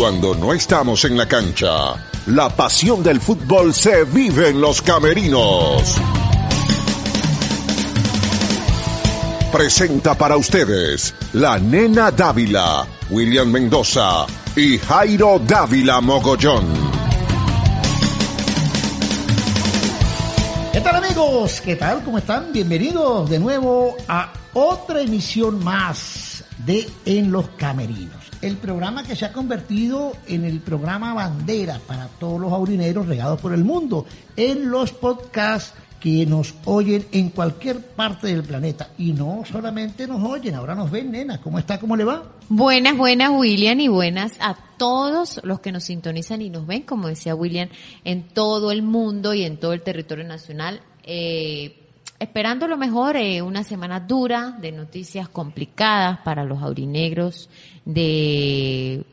Cuando no estamos en la cancha, la pasión del fútbol se vive en los camerinos. Presenta para ustedes la nena Dávila, William Mendoza y Jairo Dávila Mogollón. ¿Qué tal amigos? ¿Qué tal? ¿Cómo están? Bienvenidos de nuevo a otra emisión más de En los Camerinos. El programa que se ha convertido en el programa bandera para todos los aurineros regados por el mundo. En los podcasts que nos oyen en cualquier parte del planeta. Y no solamente nos oyen, ahora nos ven, nena. ¿Cómo está? ¿Cómo le va? Buenas, buenas, William, y buenas a todos los que nos sintonizan y nos ven, como decía William, en todo el mundo y en todo el territorio nacional. Eh, esperando lo mejor, eh, una semana dura de noticias complicadas para los aurinegros, de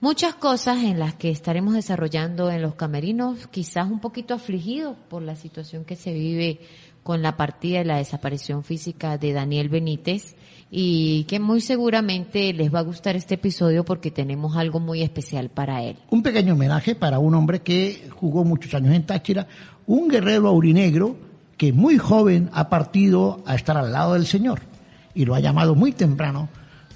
muchas cosas en las que estaremos desarrollando en los camerinos, quizás un poquito afligidos por la situación que se vive con la partida y la desaparición física de Daniel Benítez y que muy seguramente les va a gustar este episodio porque tenemos algo muy especial para él. Un pequeño homenaje para un hombre que jugó muchos años en Táchira, un guerrero aurinegro que muy joven ha partido a estar al lado del Señor y lo ha llamado muy temprano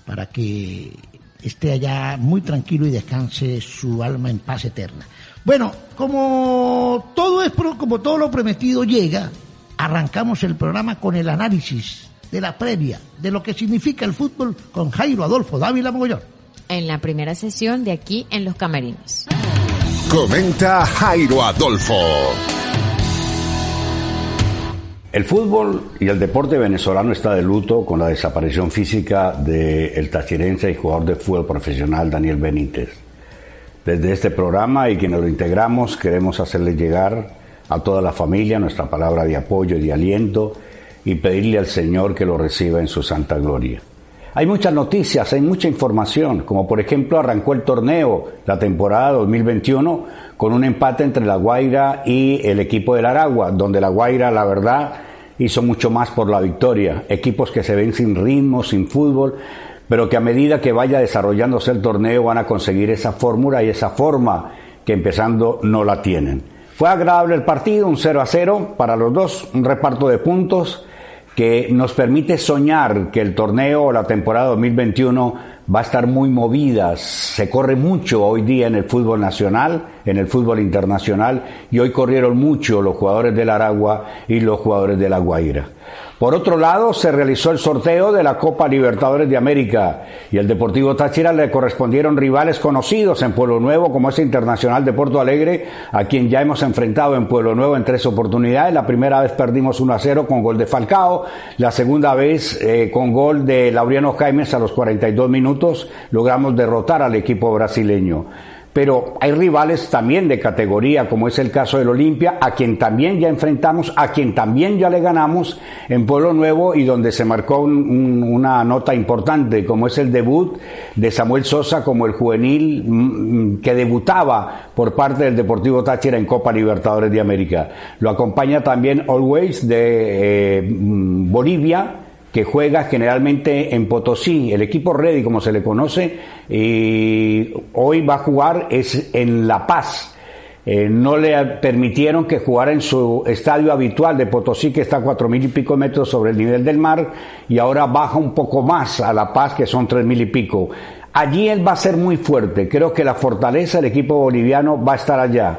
para que esté allá muy tranquilo y descanse su alma en paz eterna. Bueno, como todo es como todo lo prometido llega, arrancamos el programa con el análisis de la previa de lo que significa el fútbol con Jairo Adolfo Dávila Mogollón. En la primera sesión de aquí en Los Camerinos. Comenta Jairo Adolfo. El fútbol y el deporte venezolano está de luto con la desaparición física del tachirense y jugador de fútbol profesional Daniel Benítez. Desde este programa y quienes lo integramos queremos hacerle llegar a toda la familia nuestra palabra de apoyo y de aliento y pedirle al Señor que lo reciba en su santa gloria. Hay muchas noticias, hay mucha información, como por ejemplo arrancó el torneo la temporada 2021 con un empate entre La Guaira y el equipo del Aragua, donde La Guaira la verdad hizo mucho más por la victoria. Equipos que se ven sin ritmo, sin fútbol, pero que a medida que vaya desarrollándose el torneo van a conseguir esa fórmula y esa forma que empezando no la tienen. Fue agradable el partido, un 0 a 0 para los dos, un reparto de puntos que nos permite soñar que el torneo o la temporada 2021 va a estar muy movida. Se corre mucho hoy día en el fútbol nacional, en el fútbol internacional, y hoy corrieron mucho los jugadores del Aragua y los jugadores de La Guaira. Por otro lado, se realizó el sorteo de la Copa Libertadores de América y el Deportivo Táchira le correspondieron rivales conocidos en Pueblo Nuevo, como es Internacional de Porto Alegre, a quien ya hemos enfrentado en Pueblo Nuevo en tres oportunidades. La primera vez perdimos 1 a 0 con gol de Falcao, la segunda vez eh, con gol de Laureano Jaimes a los 42 minutos logramos derrotar al equipo brasileño pero hay rivales también de categoría, como es el caso del Olimpia, a quien también ya enfrentamos, a quien también ya le ganamos en Pueblo Nuevo y donde se marcó una nota importante, como es el debut de Samuel Sosa como el juvenil mm, mm, que debutaba por parte del Deportivo Táchira en Copa Libertadores de América. Lo acompaña también Always de eh, mm, Bolivia, que juega generalmente en Potosí, el equipo Ready como se le conoce, y hoy va a jugar es en La Paz. Eh, no le permitieron que jugara en su estadio habitual de Potosí, que está a cuatro mil y pico metros sobre el nivel del mar, y ahora baja un poco más a La Paz, que son tres mil y pico. Allí él va a ser muy fuerte. Creo que la fortaleza del equipo boliviano va a estar allá.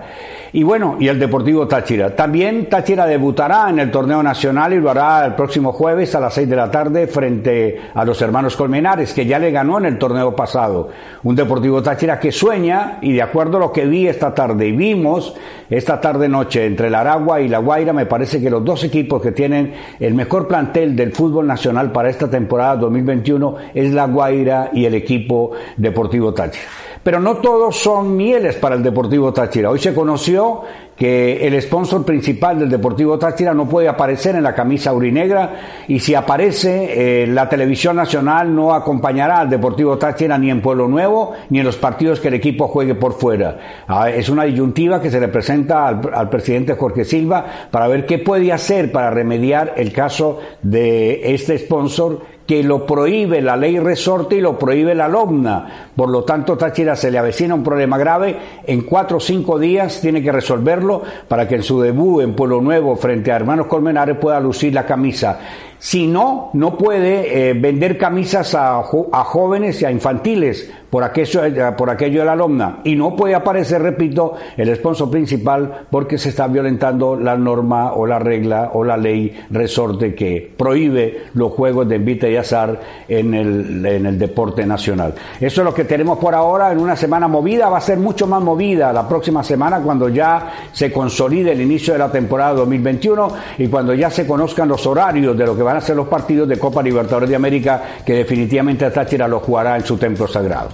Y bueno, y el Deportivo Táchira. También Táchira debutará en el torneo nacional y lo hará el próximo jueves a las 6 de la tarde frente a los hermanos Colmenares, que ya le ganó en el torneo pasado. Un Deportivo Táchira que sueña, y de acuerdo a lo que vi esta tarde y vimos esta tarde-noche entre la Aragua y la Guaira. Me parece que los dos equipos que tienen el mejor plantel del fútbol nacional para esta temporada 2021 es la Guaira y el equipo Deportivo Táchira. Pero no todos son mieles para el Deportivo Táchira. Hoy se conoció que el sponsor principal del Deportivo Táchira no puede aparecer en la camisa urinegra y si aparece, eh, la televisión nacional no acompañará al Deportivo Táchira ni en Pueblo Nuevo ni en los partidos que el equipo juegue por fuera. Ah, es una disyuntiva que se le presenta al, al presidente Jorge Silva para ver qué puede hacer para remediar el caso de este sponsor que lo prohíbe la ley resorte y lo prohíbe la LOMNA. Por lo tanto, Táchira se le avecina un problema grave. En cuatro o cinco días tiene que resolverlo para que en su debut en Pueblo Nuevo frente a Hermanos Colmenares pueda lucir la camisa. Si no, no puede eh, vender camisas a, jóvenes y a infantiles por aquello, eh, por aquello de la alumna. Y no puede aparecer, repito, el sponsor principal porque se está violentando la norma o la regla o la ley resorte que prohíbe los juegos de envite y azar en el, deporte nacional. Eso es lo que tenemos por ahora en una semana movida. Va a ser mucho más movida la próxima semana cuando ya se consolide el inicio de la temporada 2021 y cuando ya se conozcan los horarios de lo que van a ser los partidos de Copa Libertadores de América que definitivamente Táchira lo jugará en su templo sagrado.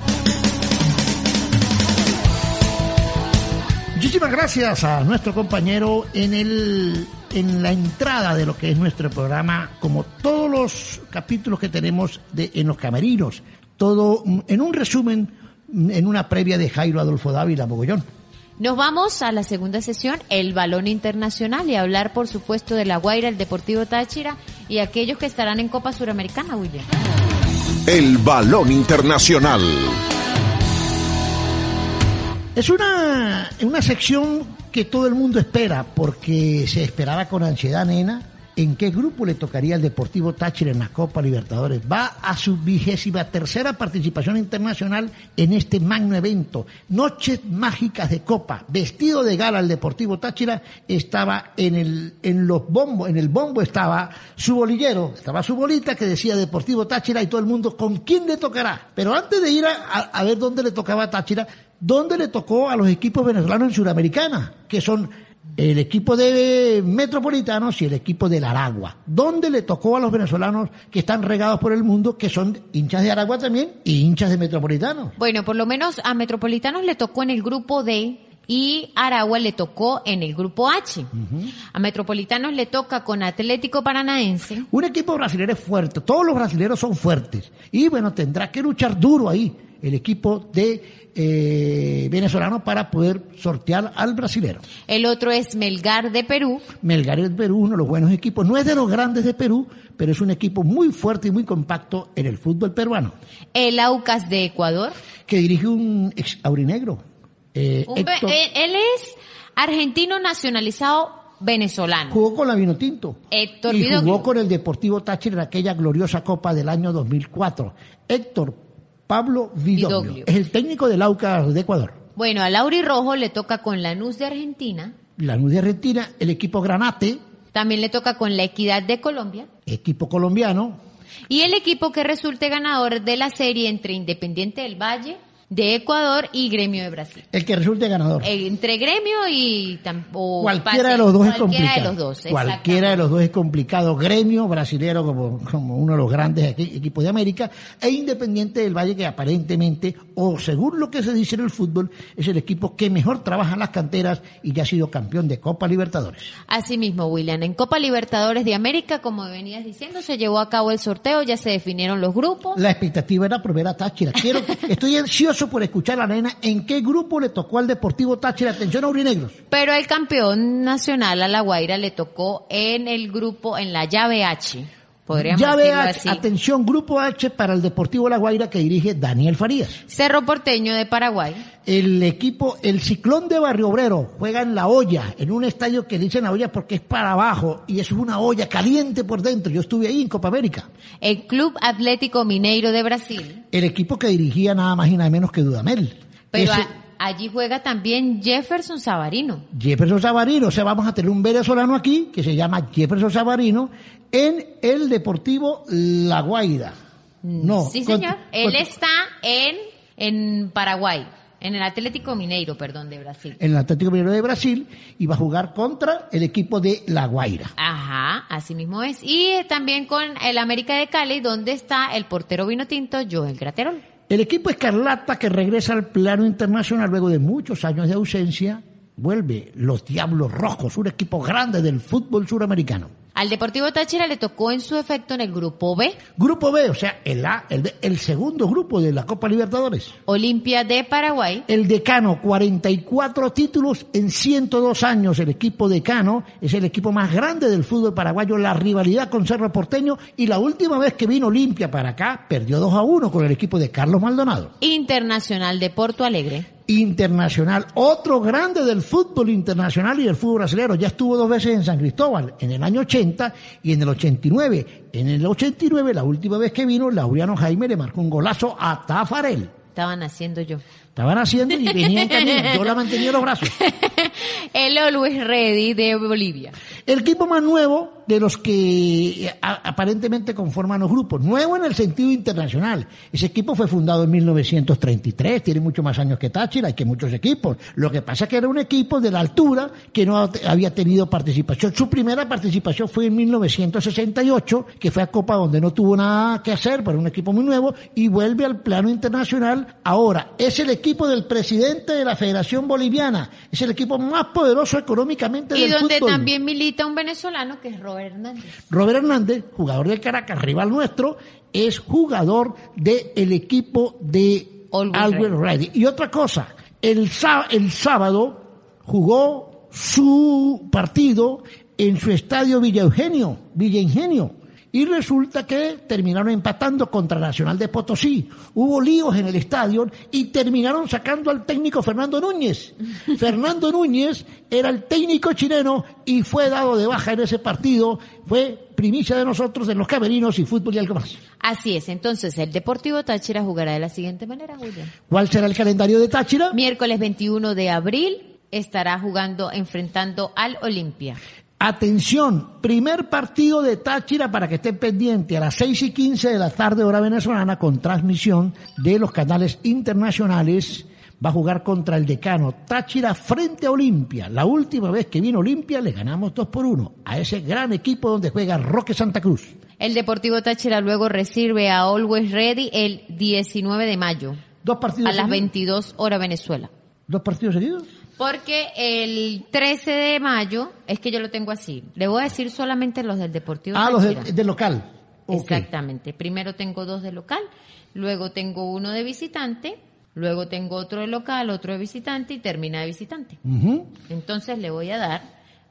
Muchísimas gracias a nuestro compañero en el en la entrada de lo que es nuestro programa, como todos los capítulos que tenemos en los camerinos, todo en un resumen, en una previa de Jairo Adolfo Dávila Mogollón. Nos vamos a la segunda sesión, el balón internacional, y hablar, por supuesto, de la Guaira, el Deportivo Táchira y aquellos que estarán en Copa Suramericana, William. El balón internacional. Es una, una sección que todo el mundo espera, porque se esperaba con ansiedad, nena, en qué grupo le tocaría al Deportivo Táchira en la Copa Libertadores. Va a su vigésima tercera participación internacional en este magno evento. Noches mágicas de Copa. Vestido de gala el Deportivo Táchira estaba en el, en los bombos, en el bombo estaba su bolillero, estaba su bolita que decía Deportivo Táchira y todo el mundo con quién le tocará. Pero antes de ir a, a ver dónde le tocaba a Táchira, dónde le tocó a los equipos venezolanos en Sudamericana, que son el equipo de Metropolitanos y el equipo del Aragua, donde le tocó a los venezolanos que están regados por el mundo, que son hinchas de Aragua también y hinchas de Metropolitanos. Bueno, por lo menos a Metropolitanos le tocó en el grupo D y Aragua le tocó en el grupo H. Uh -huh. A Metropolitanos le toca con Atlético Paranaense. Un equipo brasileño fuerte, todos los brasileños son fuertes y bueno, tendrá que luchar duro ahí el equipo de eh, venezolano para poder sortear al brasilero. El otro es Melgar de Perú. Melgar de Perú, uno de los buenos equipos. No es de los grandes de Perú, pero es un equipo muy fuerte y muy compacto en el fútbol peruano. El Aucas de Ecuador. Que dirige un ex aurinegro. Eh, Héctor, él es argentino nacionalizado venezolano. Jugó con la Vinotinto. Héctor y jugó con el Deportivo Táchira en aquella gloriosa Copa del año 2004. Héctor Pablo Vidoglio. Vidoglio. Es el técnico del Aucas de Ecuador. Bueno, a Lauri Rojo le toca con Lanús de Argentina. Lanús de Argentina, el equipo Granate. También le toca con la Equidad de Colombia. Equipo colombiano. Y el equipo que resulte ganador de la serie entre Independiente del Valle de Ecuador y Gremio de Brasil. El que resulte ganador. Eh, entre Gremio y o cualquiera de los dos es cualquiera complicado. de los dos, cualquiera de los dos es complicado. Gremio brasilero como, como uno de los grandes equi- equipos de América e Independiente del Valle que aparentemente o según lo que se dice en el fútbol es el equipo que mejor trabaja en las canteras y ya ha sido campeón de Copa Libertadores. Asimismo, William, en Copa Libertadores de América, como venías diciendo, se llevó a cabo el sorteo, ya se definieron los grupos. La expectativa era por ver a Táchira. Quiero, estoy ansioso por escuchar a la nena en qué grupo le tocó al Deportivo Táchira. Atención Aurinegros. Pero el campeón nacional a La Guaira le tocó en el grupo, en la llave H. Podríamos Llave H, así. atención, grupo H para el Deportivo La Guaira que dirige Daniel Farías. Cerro Porteño de Paraguay. El equipo, el Ciclón de Barrio Obrero juega en la olla, en un estadio que dicen la olla porque es para abajo y es una olla caliente por dentro. Yo estuve ahí en Copa América. El Club Atlético Mineiro de Brasil. El equipo que dirigía nada más y nada menos que Dudamel. Pero Ese- a- allí juega también Jefferson Savarino. Jefferson Savarino, o sea, vamos a tener un venezolano aquí que se llama Jefferson Savarino en el Deportivo La Guaira. No. sí, señor. Él está en, en Paraguay. en el Atlético Mineiro, perdón, de Brasil. En el Atlético Mineiro de Brasil y va a jugar contra el equipo de La Guaira. Ajá, así mismo es. Y también con el América de Cali, donde está el portero vino tinto Joel Graterol. El equipo Escarlata que regresa al plano internacional luego de muchos años de ausencia, vuelve los Diablos Rojos, un equipo grande del fútbol suramericano. Al Deportivo Táchira le tocó en su efecto en el grupo B. Grupo B, o sea, el, A, el, el segundo grupo de la Copa Libertadores. Olimpia de Paraguay. El decano, 44 títulos en 102 años. El equipo decano es el equipo más grande del fútbol paraguayo. La rivalidad con Cerro Porteño y la última vez que vino Olimpia para acá perdió 2 a 1 con el equipo de Carlos Maldonado. Internacional de Porto Alegre internacional, otro grande del fútbol internacional y del fútbol brasileño. Ya estuvo dos veces en San Cristóbal, en el año 80 y en el 89. En el 89, la última vez que vino, Laureano Jaime le marcó un golazo a Tafarel. Estaban haciendo yo. Estaban haciendo y venía en camino. Yo la mantenía los brazos. el Always Ready de Bolivia. El equipo más nuevo de los que eh, aparentemente conforman los grupos. Nuevo en el sentido internacional. Ese equipo fue fundado en 1933, tiene mucho más años que Táchira y que muchos equipos. Lo que pasa es que era un equipo de la altura que no había tenido participación. Su primera participación fue en 1968, que fue a Copa donde no tuvo nada que hacer, pero un equipo muy nuevo, y vuelve al plano internacional. Ahora, es el equipo del presidente de la Federación Boliviana. Es el equipo más poderoso económicamente y del fútbol. Y donde también milita un venezolano que es Robert Hernández. Robert Hernández, jugador del Caracas, rival nuestro, es jugador del equipo de Albert Ready. Y otra cosa, el, el sábado jugó su partido en su estadio Villa Eugenio, Villa Ingenio y resulta que terminaron empatando contra Nacional de Potosí. Hubo líos en el estadio y terminaron sacando al técnico Fernando Núñez. Fernando Núñez era el técnico chileno y fue dado de baja en ese partido. Fue primicia de nosotros, de los camerinos y fútbol y algo más. Así es, entonces el Deportivo Táchira jugará de la siguiente manera, William. ¿Cuál será el calendario de Táchira? Miércoles 21 de abril estará jugando, enfrentando al Olimpia. Atención, primer partido de Táchira para que estén pendientes a las 6 y 15 de la tarde hora venezolana con transmisión de los canales internacionales. Va a jugar contra el decano Táchira frente a Olimpia. La última vez que vino Olimpia le ganamos 2 por 1 a ese gran equipo donde juega Roque Santa Cruz. El Deportivo Táchira luego recibe a Always Ready el 19 de mayo. Dos partidos. A las 22 hora Venezuela. ¿Dos partidos seguidos? Porque el 13 de mayo, es que yo lo tengo así, le voy a decir solamente los del Deportivo Ah, los del local. Exactamente. Primero tengo dos de local, luego tengo uno de visitante, luego tengo otro de local, otro de visitante y termina de visitante. Entonces le voy a dar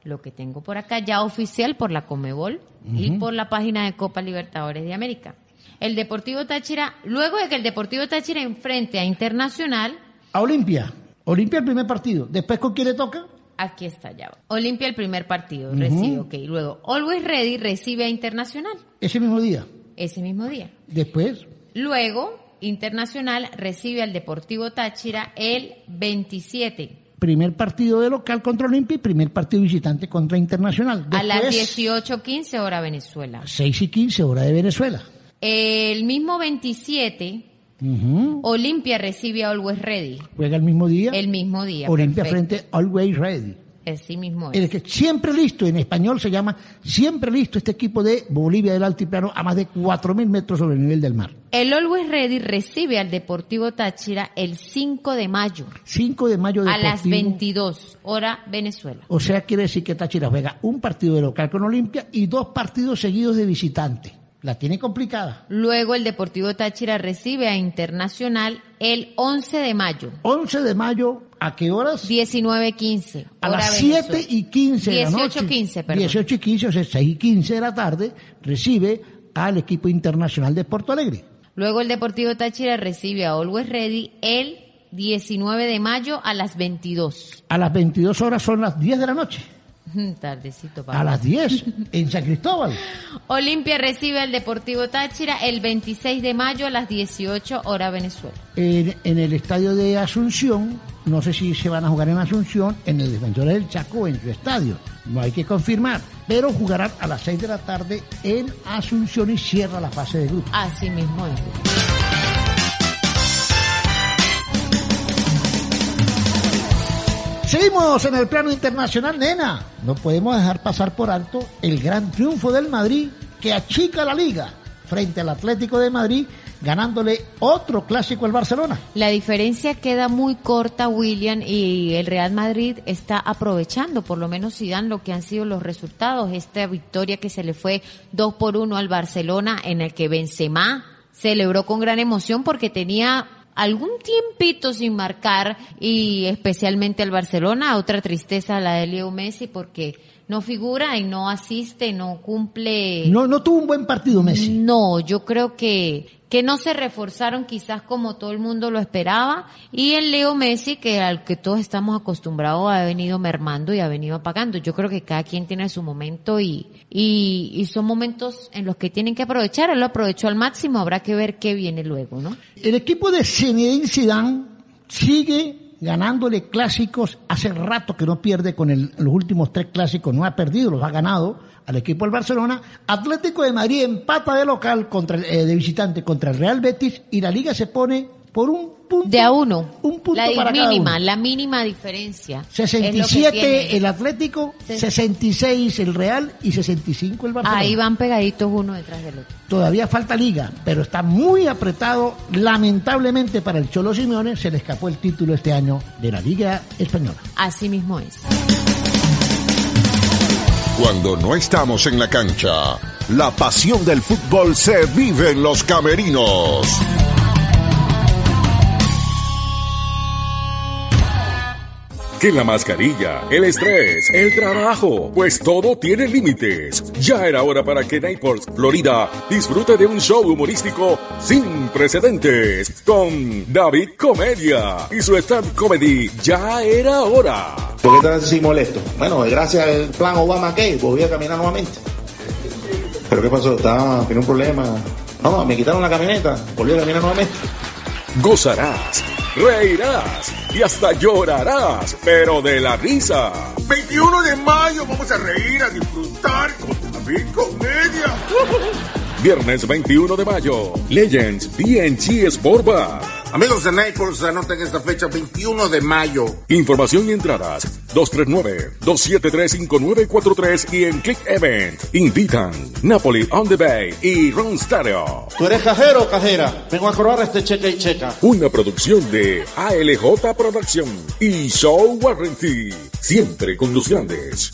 lo que tengo por acá ya oficial por la Comebol y por la página de Copa Libertadores de América. El Deportivo Táchira, luego de que el Deportivo Táchira enfrente a Internacional. A Olimpia. Olimpia el primer partido. ¿Después con quién le toca? Aquí está ya. Olimpia el primer partido, recibe, ok. Luego, Always Ready recibe a Internacional. Ese mismo día. Ese mismo día. Después. Luego, Internacional recibe al Deportivo Táchira el 27. Primer partido de local contra Olimpia y primer partido visitante contra Internacional. a las 18.15 hora Venezuela. 6 y 15 hora de Venezuela. El mismo 27 Olimpia recibe a Always Ready. ¿Juega el mismo día? El mismo día. Olimpia frente a Always Ready. Así mismo es. El que siempre listo, en español se llama siempre listo este equipo de Bolivia del Altiplano a más de 4.000 metros sobre el nivel del mar. El Always Ready recibe al Deportivo Táchira el 5 de mayo. 5 de mayo Deportivo. A las 22, hora Venezuela. O sea, quiere decir que Táchira juega un partido de local con Olimpia y dos partidos seguidos de visitante. La tiene complicada. Luego el Deportivo Táchira recibe a Internacional el 11 de mayo. 11 de mayo, ¿a qué horas? 19.15. A las 7 y 15 de la noche. 18.15, perdón. 18 y 15, o sea, 6 y 15 de la tarde, recibe al equipo internacional de Porto Alegre. Luego el Deportivo Táchira recibe a Always Ready el 19 de mayo a las 22. A las 22 horas son las 10 de la noche. Tardecito, A las 10 en San Cristóbal. Olimpia recibe al Deportivo Táchira el 26 de mayo a las 18 horas Venezuela. En, en, el estadio de Asunción, no sé si se van a jugar en Asunción, en el Defensor del Chaco en su estadio. No hay que confirmar. Pero jugarán a las 6 de la tarde en Asunción y cierra la fase de grupo. Así mismo es. Seguimos en el plano internacional, nena. No podemos dejar pasar por alto el gran triunfo del Madrid que achica la liga frente al Atlético de Madrid ganándole otro clásico al Barcelona. La diferencia queda muy corta, William, y el Real Madrid está aprovechando, por lo menos si dan lo que han sido los resultados. Esta victoria que se le fue 2 por 1 al Barcelona, en el que Benzema celebró con gran emoción porque tenía algún tiempito sin marcar y especialmente al Barcelona, otra tristeza la de Leo Messi porque no figura y no asiste, no cumple. No, no tuvo un buen partido Messi. No, yo creo que, que no se reforzaron quizás como todo el mundo lo esperaba y el Leo Messi que al que todos estamos acostumbrados ha venido mermando y ha venido apagando. Yo creo que cada quien tiene su momento y, y, son momentos en los que tienen que aprovechar. Él lo aprovechó al máximo, habrá que ver qué viene luego, ¿no? El equipo de Zinedine Zidane sigue ganándole clásicos. Hace rato que no pierde con el, los últimos tres clásicos, no ha perdido, los ha ganado al equipo del Barcelona. Atlético de Madrid empata de local contra eh, de visitante contra el Real Betis y la liga se pone por un punto. De a uno. Un punto la para cada mínima, uno. la mínima diferencia. Es lo que 67 tiene. el Atlético, Sí. 66 el Real y 65 el Barcelona. Ahí van pegaditos uno detrás del otro. Todavía falta liga, pero está muy apretado. Lamentablemente para el Cholo Simeone se le escapó el título este año de la Liga Española. Así mismo es. Cuando no estamos en la cancha, la pasión del fútbol se vive en los camerinos. Que la mascarilla, el estrés, el trabajo, pues todo tiene límites. Ya era hora para que Naples, Florida, disfrute de un show humorístico sin precedentes con David Comedia y su stand comedy. Ya era hora. ¿Por qué estás así molesto? Bueno, gracias al plan Obama que volví a caminar nuevamente. ¿Pero qué pasó? Estaba, tenía un problema. No, me quitaron la camioneta, volví a caminar nuevamente. Gozarás, reirás y hasta llorarás, pero de la risa. 21 de mayo vamos a reír, a disfrutar con David Comedia. Viernes 21 de mayo, Legends BNG Sport Bar. Amigos de Naples, anoten esta fecha 21 de mayo. Información y entradas 239-273-5943 y en Click Event. Invitan Napoli on the Bay y Ron Stereo. ¿Tú eres cajero o cajera? Vengo a cobrar este cheque y checa. Una producción de ALJ Producción y Show Warranty. Siempre con los grandes.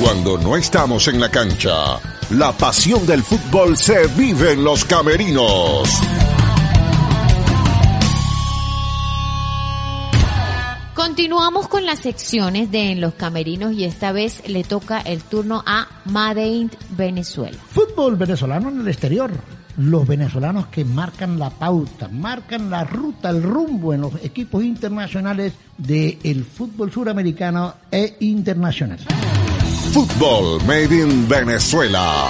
Cuando no estamos en la cancha, la pasión del fútbol se vive en los camerinos. Continuamos con las secciones de En los Camerinos y esta vez le toca el turno a Made Venezuela. Fútbol venezolano en el exterior. Los venezolanos que marcan la pauta, marcan la ruta, el rumbo en los equipos internacionales del fútbol suramericano e internacional. Fútbol Made in Venezuela.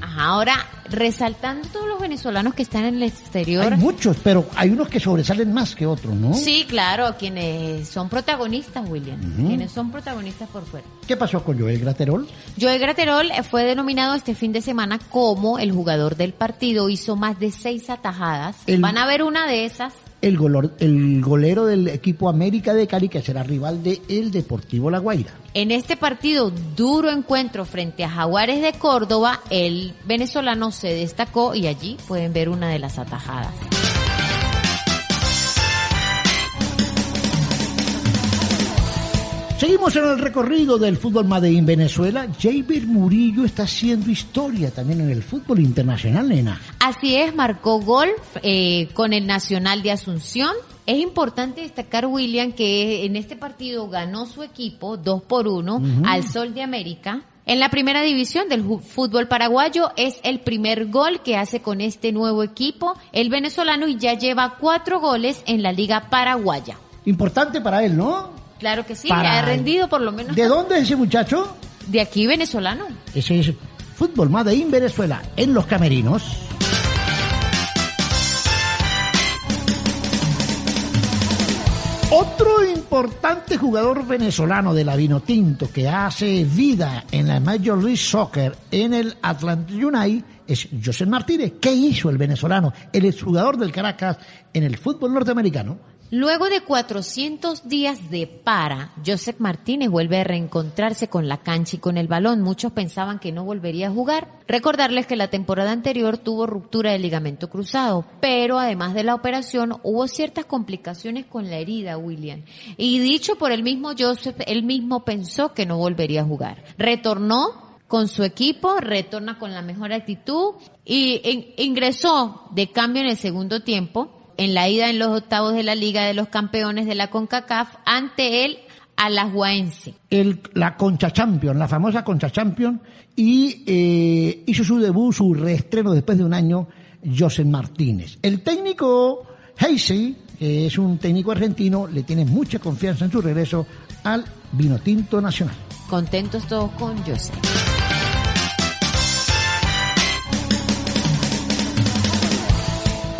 Ajá, ahora, resaltando todos los venezolanos que están en el exterior. Hay muchos, pero hay unos que sobresalen más que otros, ¿no? Sí, claro, quienes son protagonistas, William. Quienes son protagonistas por fuera. ¿Qué pasó con Joel Graterol? Joel Graterol eh, fue denominado este fin de semana como el jugador del partido. Hizo más de seis atajadas. El- Van a ver una de esas. El, golor- el golero del equipo América de Cali, que será rival de el Deportivo La Guaira. En este partido, duro encuentro frente a Jaguares de Córdoba, el venezolano se destacó y allí pueden ver una de las atajadas. Seguimos en el recorrido del fútbol Made in Venezuela. Javier Murillo está haciendo historia también en el fútbol internacional, nena. Así es, marcó gol eh, con el Nacional de Asunción. Es importante destacar, William, que en este partido ganó su equipo 2 por 1 Ujú. al Sol de América. En la primera división del fútbol paraguayo es el primer gol que hace con este nuevo equipo el venezolano y ya lleva cuatro goles en la liga paraguaya. Importante para él, ¿no? Claro que sí, Para- ha rendido por lo menos. ¿De dónde es ese muchacho? De aquí, venezolano. Ese es Fútbol Made in Venezuela, en los camerinos. Otro importante jugador venezolano de la Vinotinto que hace vida en la Major League Soccer en el Atlanta United es José Martínez. ¿Qué hizo el venezolano, el exjugador del Caracas en el fútbol norteamericano? Luego de 400 días de para, Joseph Martínez vuelve a reencontrarse con la cancha y con el balón. Muchos pensaban que no volvería a jugar. Recordarles que la temporada anterior tuvo ruptura del ligamento cruzado, pero además de la operación hubo ciertas complicaciones con la herida, William. Y dicho por el mismo Joseph, él mismo pensó que no volvería a jugar. Retornó con su equipo, retorna con la mejor actitud y in- ingresó de cambio en el segundo tiempo en la ida en los octavos de la Liga de los Campeones de la CONCACAF ante el Alajuaense. el, la Concha Champion, la famosa Concha Champion, y eh, hizo su debut, su reestreno después de un año, José Martínez. El técnico Heisey, que es un técnico argentino, le tiene mucha confianza en su regreso al Vinotinto Nacional. Contentos todos con Joseph.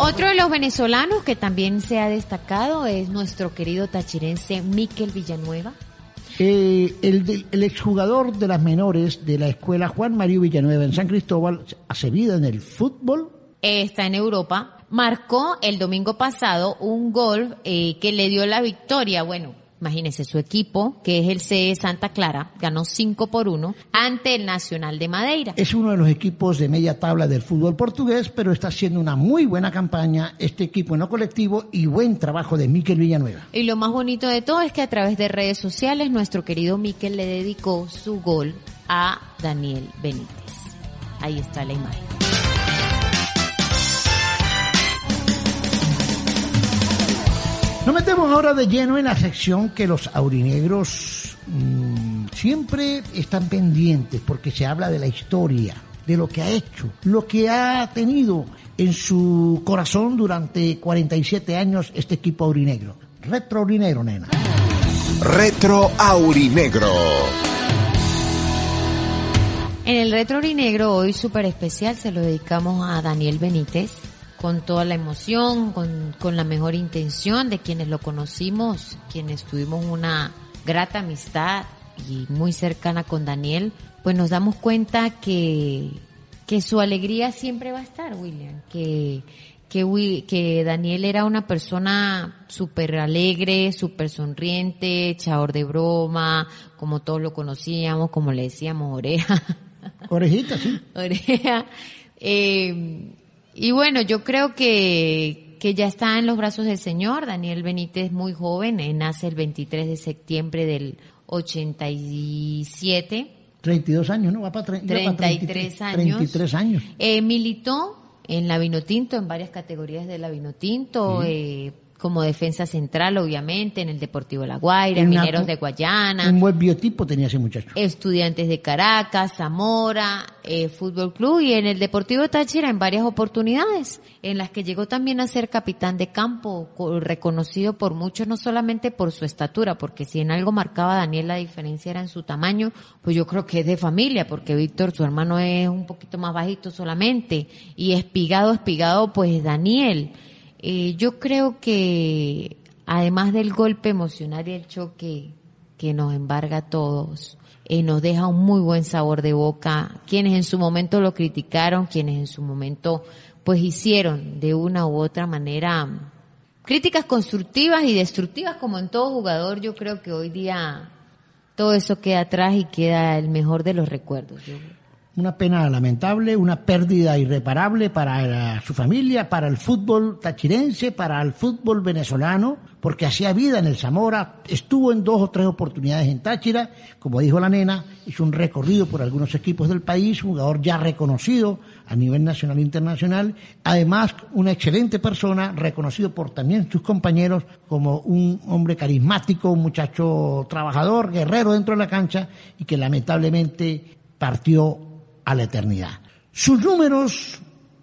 Otro de los venezolanos que también se ha destacado es nuestro querido tachirense Miquel Villanueva. Eh, el, exjugador de las menores de la escuela Juan Mario Villanueva en San Cristóbal hace vida en el fútbol está en Europa, marcó el domingo pasado un gol eh, que le dio la victoria. Bueno, imagínese su equipo, que es el CE Santa Clara, ganó 5 por 1 ante el Nacional de Madeira. Es uno de los equipos de media tabla del fútbol portugués, pero está haciendo una muy buena campaña este equipo en lo colectivo y buen trabajo de Miquel Villanueva. Y lo más bonito de todo es que a través de redes sociales nuestro querido Miquel le dedicó su gol a Daniel Benítez. Ahí está la imagen. Nos metemos ahora de lleno en la sección que los aurinegros mm, siempre están pendientes porque se habla de la historia, de lo que ha hecho, lo que ha tenido en su corazón durante 47 años este equipo aurinegro. Retro aurinegro, nena. Retro Aurinegro. En el Retro Orinegro hoy súper especial se lo dedicamos a Daniel Benítez con toda la emoción, con, con la mejor intención de quienes lo conocimos, quienes tuvimos una grata amistad y muy cercana con Daniel, pues nos damos cuenta que, que su alegría siempre va a estar, William, que, que, que Daniel era una persona súper alegre, súper sonriente, echador de broma, como todos lo conocíamos, como le decíamos, oreja. Orejita, sí. Oreja. Eh, y bueno, yo creo que, que ya está en los brazos del Señor. Daniel Benítez, muy joven, eh, nace el 23 de septiembre del 87. 32 años, ¿no? Va para, tre- ya para 33 años. 33 años. Eh, militó en la Vinotinto, en varias categorías de la Vinotinto, Sí. eh, como defensa central, obviamente, en el Deportivo La Guaira, Mineros de Guayana. Un buen biotipo tenía ese muchacho. Estudiantes de Caracas, Zamora, eh, Fútbol Club y en el Deportivo Táchira en varias oportunidades, en las que llegó también a ser capitán de campo, co- reconocido por muchos no solamente por su estatura, porque si en algo marcaba Daniel la diferencia era en su tamaño, pues yo creo que es de familia, porque Víctor, su hermano, es un poquito más bajito solamente, y espigado, espigado, pues Daniel. Eh, yo creo que además del golpe emocional y el choque que nos embarga a todos, eh, nos deja un muy buen sabor de boca. Quienes en su momento lo criticaron, quienes en su momento pues hicieron de una u otra manera críticas constructivas y destructivas como en todo jugador, yo creo que hoy día todo eso queda atrás y queda el mejor de los recuerdos. Yo- Una pena lamentable, una pérdida irreparable para su familia, para el fútbol tachirense, para el fútbol venezolano, porque hacía vida en el Zamora, estuvo en dos o tres oportunidades en Táchira, como dijo la nena, hizo un recorrido por algunos equipos del país, jugador ya reconocido a nivel nacional e internacional, además una excelente persona, reconocido por también sus compañeros como un hombre carismático, un muchacho trabajador, guerrero dentro de la cancha y que lamentablemente partió a la eternidad. Sus números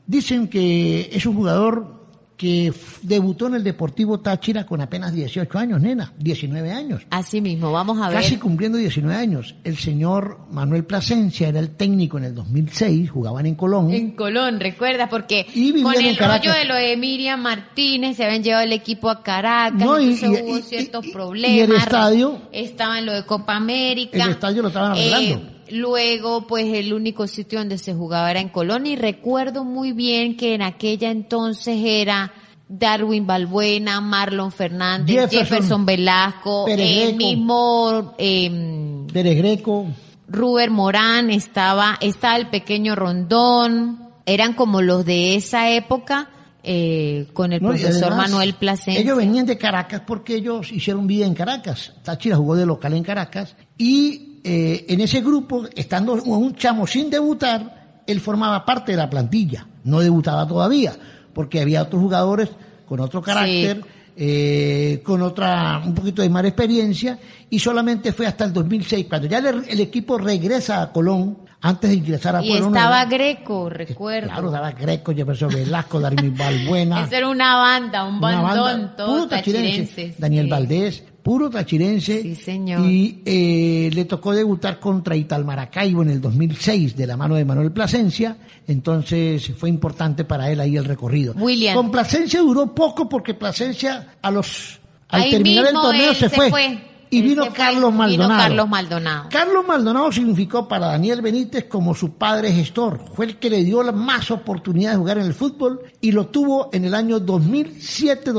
dicen que es un jugador que debutó en el Deportivo Táchira con apenas 18 años, nena, 19 años. Así mismo, vamos a ver. Casi cumpliendo 19 años. El señor Manuel Plasencia era el técnico en el 2006, jugaban en Colón. En Colón, recuerda, porque vivían con el rollo de lo de Miriam Martínez se habían llevado el equipo a Caracas, No, y- entonces y- hubo y- ciertos y- problemas. y el estadio- Estaba en lo de Copa América. El estadio lo estaban arreglando. Eh, luego, pues el único sitio donde se jugaba era en Colón y recuerdo muy bien que en aquella entonces era Darwin Balbuena, Marlon Fernández, Jefferson, Jefferson, Velasco, Pérez el Greco. mismo eh, Pérez Greco. Ruber Morán estaba, estaba el pequeño Rondón, eran como los de esa época, eh, con el No, profesor además, Manuel Plasencia. Ellos venían de Caracas porque ellos hicieron vida en Caracas. Táchira jugó de local en Caracas. Y eh, en ese grupo, estando un chamo sin debutar, él formaba parte de la plantilla. No debutaba todavía, porque había otros jugadores con otro carácter, eh, con otra, un poquito de más experiencia, y solamente fue hasta el 2006, cuando ya el, el equipo regresa a Colón, antes de ingresar a y Pueblo estaba Nuevo. Greco, recuerdo. Claro, estaba Greco, Jefferson Velasco, Darwin Balbuena. Esa era una banda, un bandón, banda, tachirenses. Daniel sí. Valdés, puro tachirense. Sí, señor. Y eh, le tocó debutar contra Italmaracaibo en el 2006 de la mano de Manuel Plasencia. Entonces fue importante para él ahí el recorrido. William. Con Plasencia duró poco porque Plasencia a los al Ahí terminar el torneo se, fue. Y vino fue, Carlos vino Maldonado. Carlos Maldonado. Carlos Maldonado significó para Daniel Benítez como su padre gestor. Fue el que le dio la más oportunidad de jugar en el fútbol y lo tuvo en el año 2007,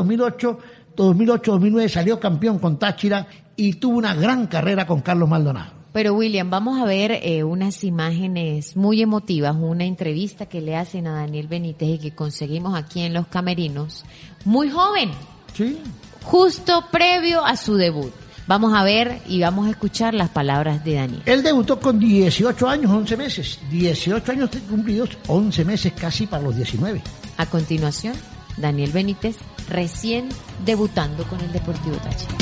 2008, 2008, 2009. Salió campeón con Táchira y tuvo una gran carrera con Carlos Maldonado. Pero William, vamos a ver eh, unas imágenes muy emotivas, una entrevista que le hacen a Daniel Benítez y que conseguimos aquí en Los Camerinos. Muy joven, Sí. justo previo a su debut. Vamos a ver y vamos a escuchar las palabras de Daniel. Él debutó con 18 años, 11 meses. 18 años cumplidos, 11 meses casi para los 19. A continuación, Daniel Benítez, recién debutando con el Deportivo Táchira.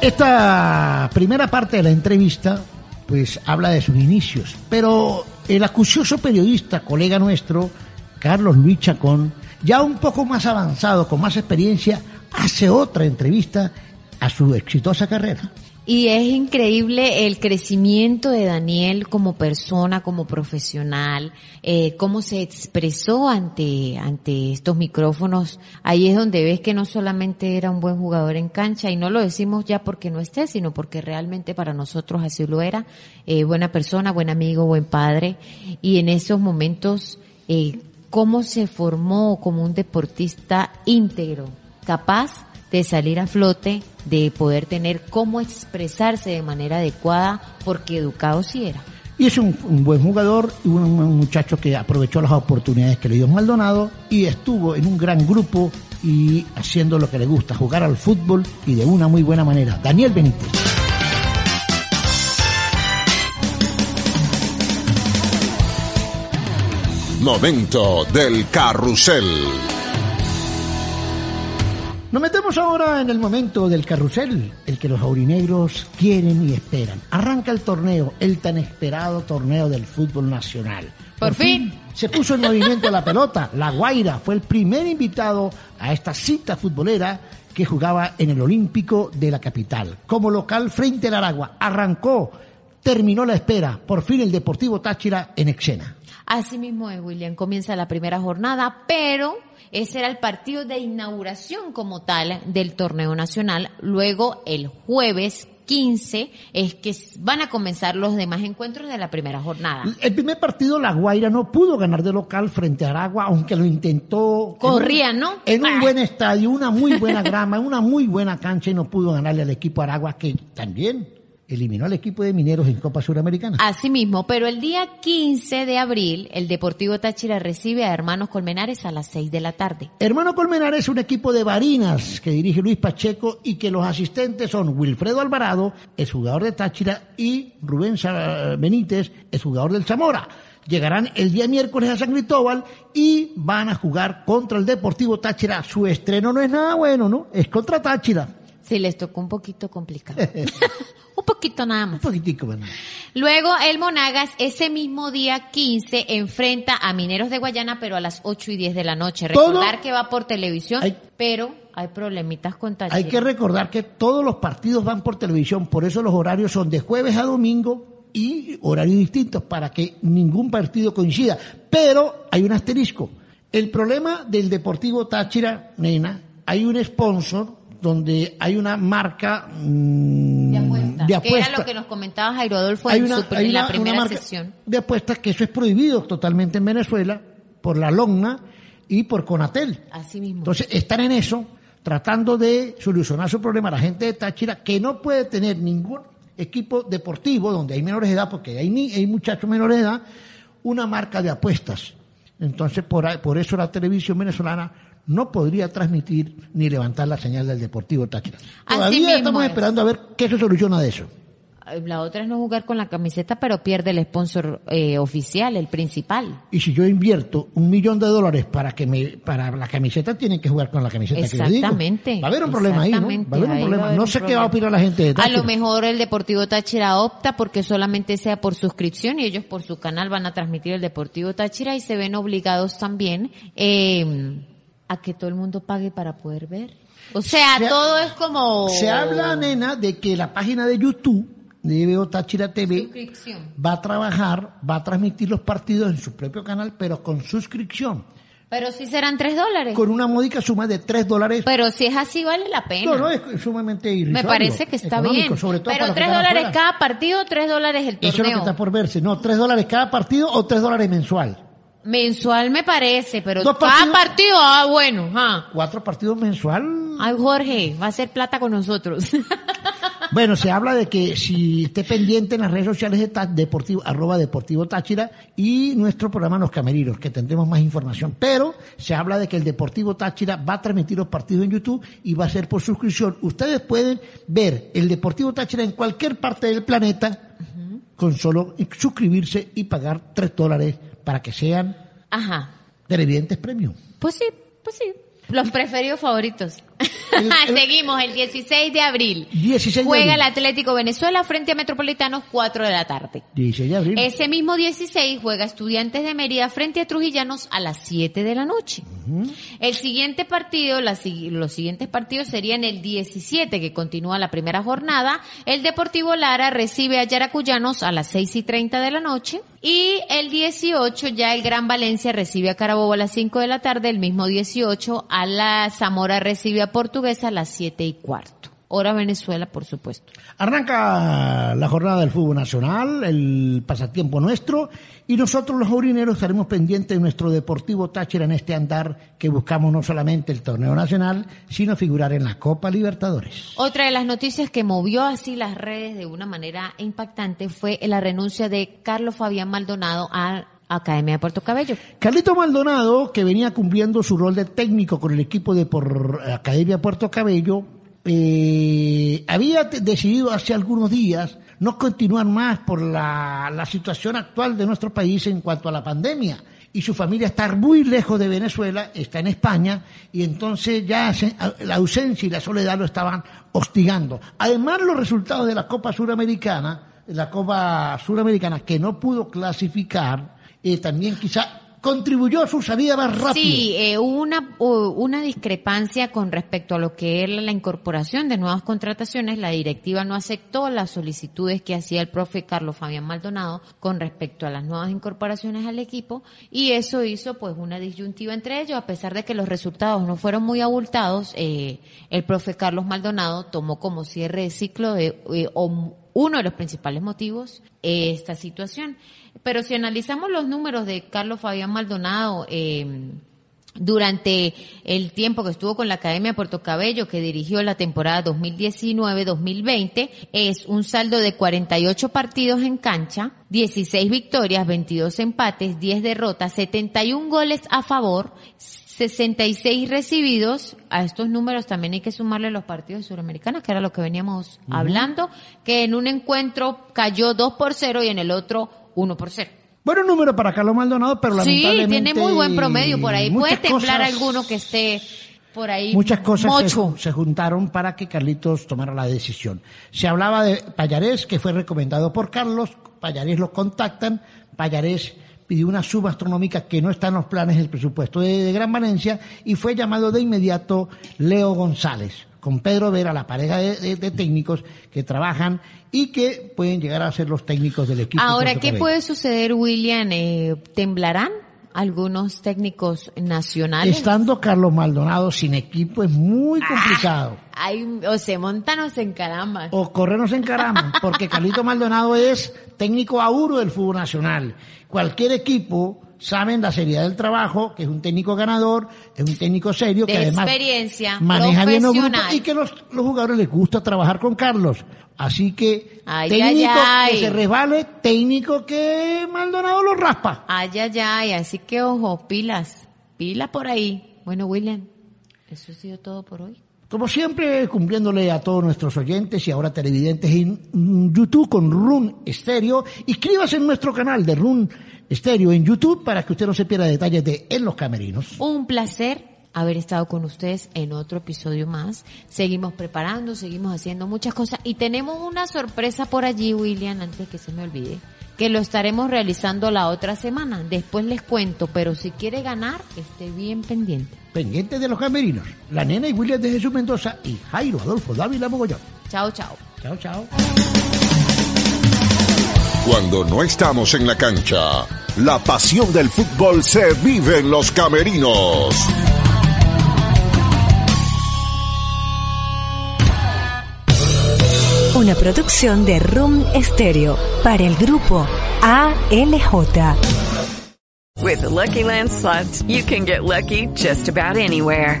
Esta primera parte de la entrevista, pues habla de sus inicios, pero el acucioso periodista, colega nuestro, Carlos Luis Chacón, ya un poco más avanzado, con más experiencia, hace otra entrevista a su exitosa carrera. Y es increíble el crecimiento de Daniel como persona, como profesional, eh, cómo se expresó ante, ante estos micrófonos. Ahí es donde ves que no solamente era un buen jugador en cancha, y no lo decimos ya porque no esté, sino porque realmente para nosotros así lo era. Eh, buena persona, buen amigo, buen padre. Y en esos momentos, eh, cómo se formó como un deportista íntegro, capaz de salir a flote, de poder tener cómo expresarse de manera adecuada, porque educado sí era. Y es un, un buen jugador y un, un muchacho que aprovechó las oportunidades que le dio Maldonado y estuvo en un gran grupo y haciendo lo que le gusta, jugar al fútbol y de una muy buena manera. Daniel Benítez. Momento del carrusel. Nos metemos ahora en el momento del carrusel, el que los aurinegros quieren y esperan. Arranca el torneo, el tan esperado torneo del fútbol nacional. Por fin. Se puso en movimiento la pelota. La Guaira fue el primer invitado a esta cita futbolera que jugaba en el Olímpico de la capital. Como local frente al Aragua. Arrancó, terminó la espera. Por fin el Deportivo Táchira en Exena. Así mismo es, William. Comienza la primera jornada, pero ese era el partido de inauguración como tal del torneo nacional. Luego, el jueves 15, es que van a comenzar los demás encuentros de la primera jornada. El primer partido, La Guaira no pudo ganar de local frente a Aragua, aunque lo intentó. Corría, en un- ¿no? En un Ah. buen estadio, una muy buena grama, una muy buena cancha y no pudo ganarle al equipo Aragua, que también eliminó al equipo de Mineros en Copa Suramericana. Así mismo, pero el día 15 de abril, el Deportivo Táchira recibe a Hermanos Colmenares a las 6 de la tarde. Hermano Colmenares es un equipo de Barinas que dirige Luis Pacheco y que los asistentes son Wilfredo Alvarado, es jugador de Táchira, y Rubén Benítez, es jugador del Zamora. Llegarán el día miércoles a San Cristóbal y van a jugar contra el Deportivo Táchira. Su estreno no es nada bueno, ¿no? Es contra Táchira. Sí, les tocó un poquito complicado. un poquito nada más. Un poquitico, bueno. Luego el Monagas ese mismo día 15 enfrenta a Mineros de Guayana, pero a las 8 y 10 de la noche. Todo- Recordar que va por televisión, Hay- pero hay problemitas con Táchira. Hay que recordar que todos los partidos van por televisión, por eso los horarios son de jueves a domingo y horarios distintos para que ningún partido coincida. Pero hay un asterisco. El problema del Deportivo Táchira, nena, hay un sponsor donde hay una marca mm, de apuesta. de Que era lo que nos comentaba Jairo Adolfo Hay en, una- su- hay en la primera marca sesión. de apuestas que eso es prohibido totalmente en Venezuela por la LOGNA y por Conatel. Así mismo. Entonces están en eso, tratando de solucionar su problema la gente de Táchira, que no puede tener ningún equipo deportivo donde hay menores de edad, porque hay, ni, hay muchachos menores de edad, una marca de apuestas. Entonces por, por eso la televisión venezolana no podría transmitir ni levantar la señal del Deportivo Táchira. Todavía estamos es. esperando a ver qué se soluciona de eso. La otra es no jugar con la camiseta, pero pierde el sponsor eh, oficial, el principal. Y si yo invierto un millón de dólares para que me, para la camiseta, tienen que jugar con la camiseta que yo digo. Exactamente. Va a haber un problema ahí, ¿no? Va a Exactamente, haber un problema. a haber No un sé qué va a opinar la gente de A Táchira. lo mejor el Deportivo Táchira opta porque solamente sea por suscripción y ellos por su canal van a transmitir el Deportivo Táchira y se ven obligados también eh, a que todo el mundo pague para poder ver. O sea, Se ha- todo es como... Se habla, nena, de que la página de YouTube de Veo Táchira TV va a trabajar, va a transmitir los partidos en su propio canal, pero con suscripción. Pero sí serán tres dólares. Con una módica suma de tres dólares. Pero si es así vale la pena. No, no, es sumamente irrisorio. Me parece que está bien. Sobre todo Pero tres dólares cada partido, tres dólares el Eso es lo que torneo. está por verse. No, tres dólares cada partido o tres dólares mensual. Mensual me parece, pero cada partidos. partido, ah, bueno, ah. Cuatro partidos mensual. Ay, Jorge, va a ser plata con nosotros. Bueno, se habla de que si esté pendiente en las redes sociales de Deportivo, arroba Deportivo Táchira y nuestro programa Los Camerinos, que tendremos más información. Pero se habla de que el Deportivo Táchira va a transmitir los partidos en YouTube y va a ser por suscripción. Ustedes pueden ver el Deportivo Táchira en cualquier parte del planeta con solo suscribirse y pagar tres dólares para que sean Ajá. televidentes premium. Pues sí, pues sí. Los preferidos favoritos. Seguimos el 16 de abril. 16 de Juega el. Atlético Venezuela frente a Metropolitanos 4 de la tarde. 16 de abril. Ese mismo 16 juega Estudiantes de Mérida frente a Trujillanos a las 7 de la noche. El siguiente partido, la los siguientes partidos serían el 17 que continúa la primera jornada. El Deportivo Lara recibe a Yaracuyanos a las 6 y 30 de la noche. Y el 18 ya el Gran Valencia recibe a Carabobo a las 5 de la tarde. El mismo 18 a la Zamora recibe a Portuguesa a las 7 y cuarto. Hora Venezuela, por supuesto. Arranca la jornada del fútbol nacional, el pasatiempo nuestro, y nosotros los aurineros estaremos pendientes de nuestro Deportivo Táchira en este andar que buscamos no solamente el torneo nacional, sino figurar en la Copa Libertadores. Otra de las noticias que movió así las redes de una manera impactante fue la renuncia de Carlos Fabián Maldonado a Academia de Puerto Cabello. Carlito Maldonado, que venía cumpliendo su rol de técnico con el equipo de por Academia Puerto Cabello, eh, había decidido hace algunos días no continuar más por la, la situación actual de nuestro país en cuanto a la pandemia. Y su familia está muy lejos de Venezuela, está en España, y entonces ya se- la ausencia y la soledad lo estaban hostigando. Además, los resultados de la Copa Suramericana, la Copa Suramericana que no pudo clasificar, eh, también quizá contribuyó a su salida más rápida. Sí, eh, hubo una, una discrepancia con respecto a lo que era la incorporación de nuevas contrataciones. La directiva no aceptó las solicitudes que hacía el profe Carlos Fabián Maldonado con respecto a las nuevas incorporaciones al equipo y eso hizo pues una disyuntiva entre ellos. A pesar de que los resultados no fueron muy abultados, eh, el profe Carlos Maldonado tomó como cierre de ciclo de eh, uno de los principales motivos eh, esta situación. Pero si analizamos los números de Carlos Fabián Maldonado, eh, durante el tiempo que estuvo con la Academia de Puerto Cabello, que dirigió la temporada 2019-2020, es un saldo de 48 partidos en cancha, 16 victorias, 22 empates, 10 derrotas, 71 goles a favor, 66 recibidos. A estos números también hay que sumarle los partidos suramericanos, que era lo que veníamos hablando, que en un encuentro cayó 2 por 0 y en el otro 1 por 0. Bueno número para Carlos Maldonado, pero Sí, lamentablemente... tiene muy buen promedio por ahí. Puede templar cosas- alguno que esté por ahí Muchas cosas se, se juntaron para que Carlitos tomara la decisión. Se hablaba de Payarés, que fue recomendado por Carlos, Payarés lo contactan, Payarés pidió una suma astronómica que no está en los planes del presupuesto de, de Gran Valencia y fue llamado de inmediato Leo González, con Pedro Vera, la pareja de, de- de técnicos que trabajan y que pueden llegar a ser los técnicos del equipo. Ahora, ¿qué puede suceder, William? Eh, ¿Temblarán algunos técnicos nacionales? Estando Carlos Maldonado sin equipo es muy Ah. complicado. Hay, o se montan o se encaraman. o corrernos en caramba, porque Carlito Maldonado es técnico auro del fútbol nacional. Cualquier equipo saben la seriedad del trabajo, que es un técnico ganador, es un técnico serio, que de además experiencia, maneja bien los grupos y que los, los jugadores les gusta trabajar con Carlos. Así que Ay, técnico ay, que ay. se resbale, técnico que Maldonado lo raspa. Ay, ay, ay, así que ojo, pilas, pilas por ahí. Bueno, William, eso ha sido todo por hoy. Como siempre, cumpliéndole a todos nuestros oyentes y ahora televidentes en mm, YouTube con Run Stereo. Inscríbase en nuestro canal de Run Stereo en YouTube para que usted no se pierda detalles de En los Camerinos. Un placer haber estado con ustedes en otro episodio más. Seguimos preparando, seguimos haciendo muchas cosas y tenemos una sorpresa por allí, William, antes que se me olvide, que lo estaremos realizando la otra semana. Después les cuento, pero si quiere ganar, esté bien pendiente. Pendientes de los Camerinos. La nena y William de Jesús Mendoza y Jairo Adolfo Dávila Mogollón. Chao, chao. Chao, chao. Cuando no estamos en la cancha, la pasión del fútbol se vive en los camerinos. Una producción de Room Stereo para el grupo ALJ. With the Lucky Land slots, you can get lucky just about anywhere.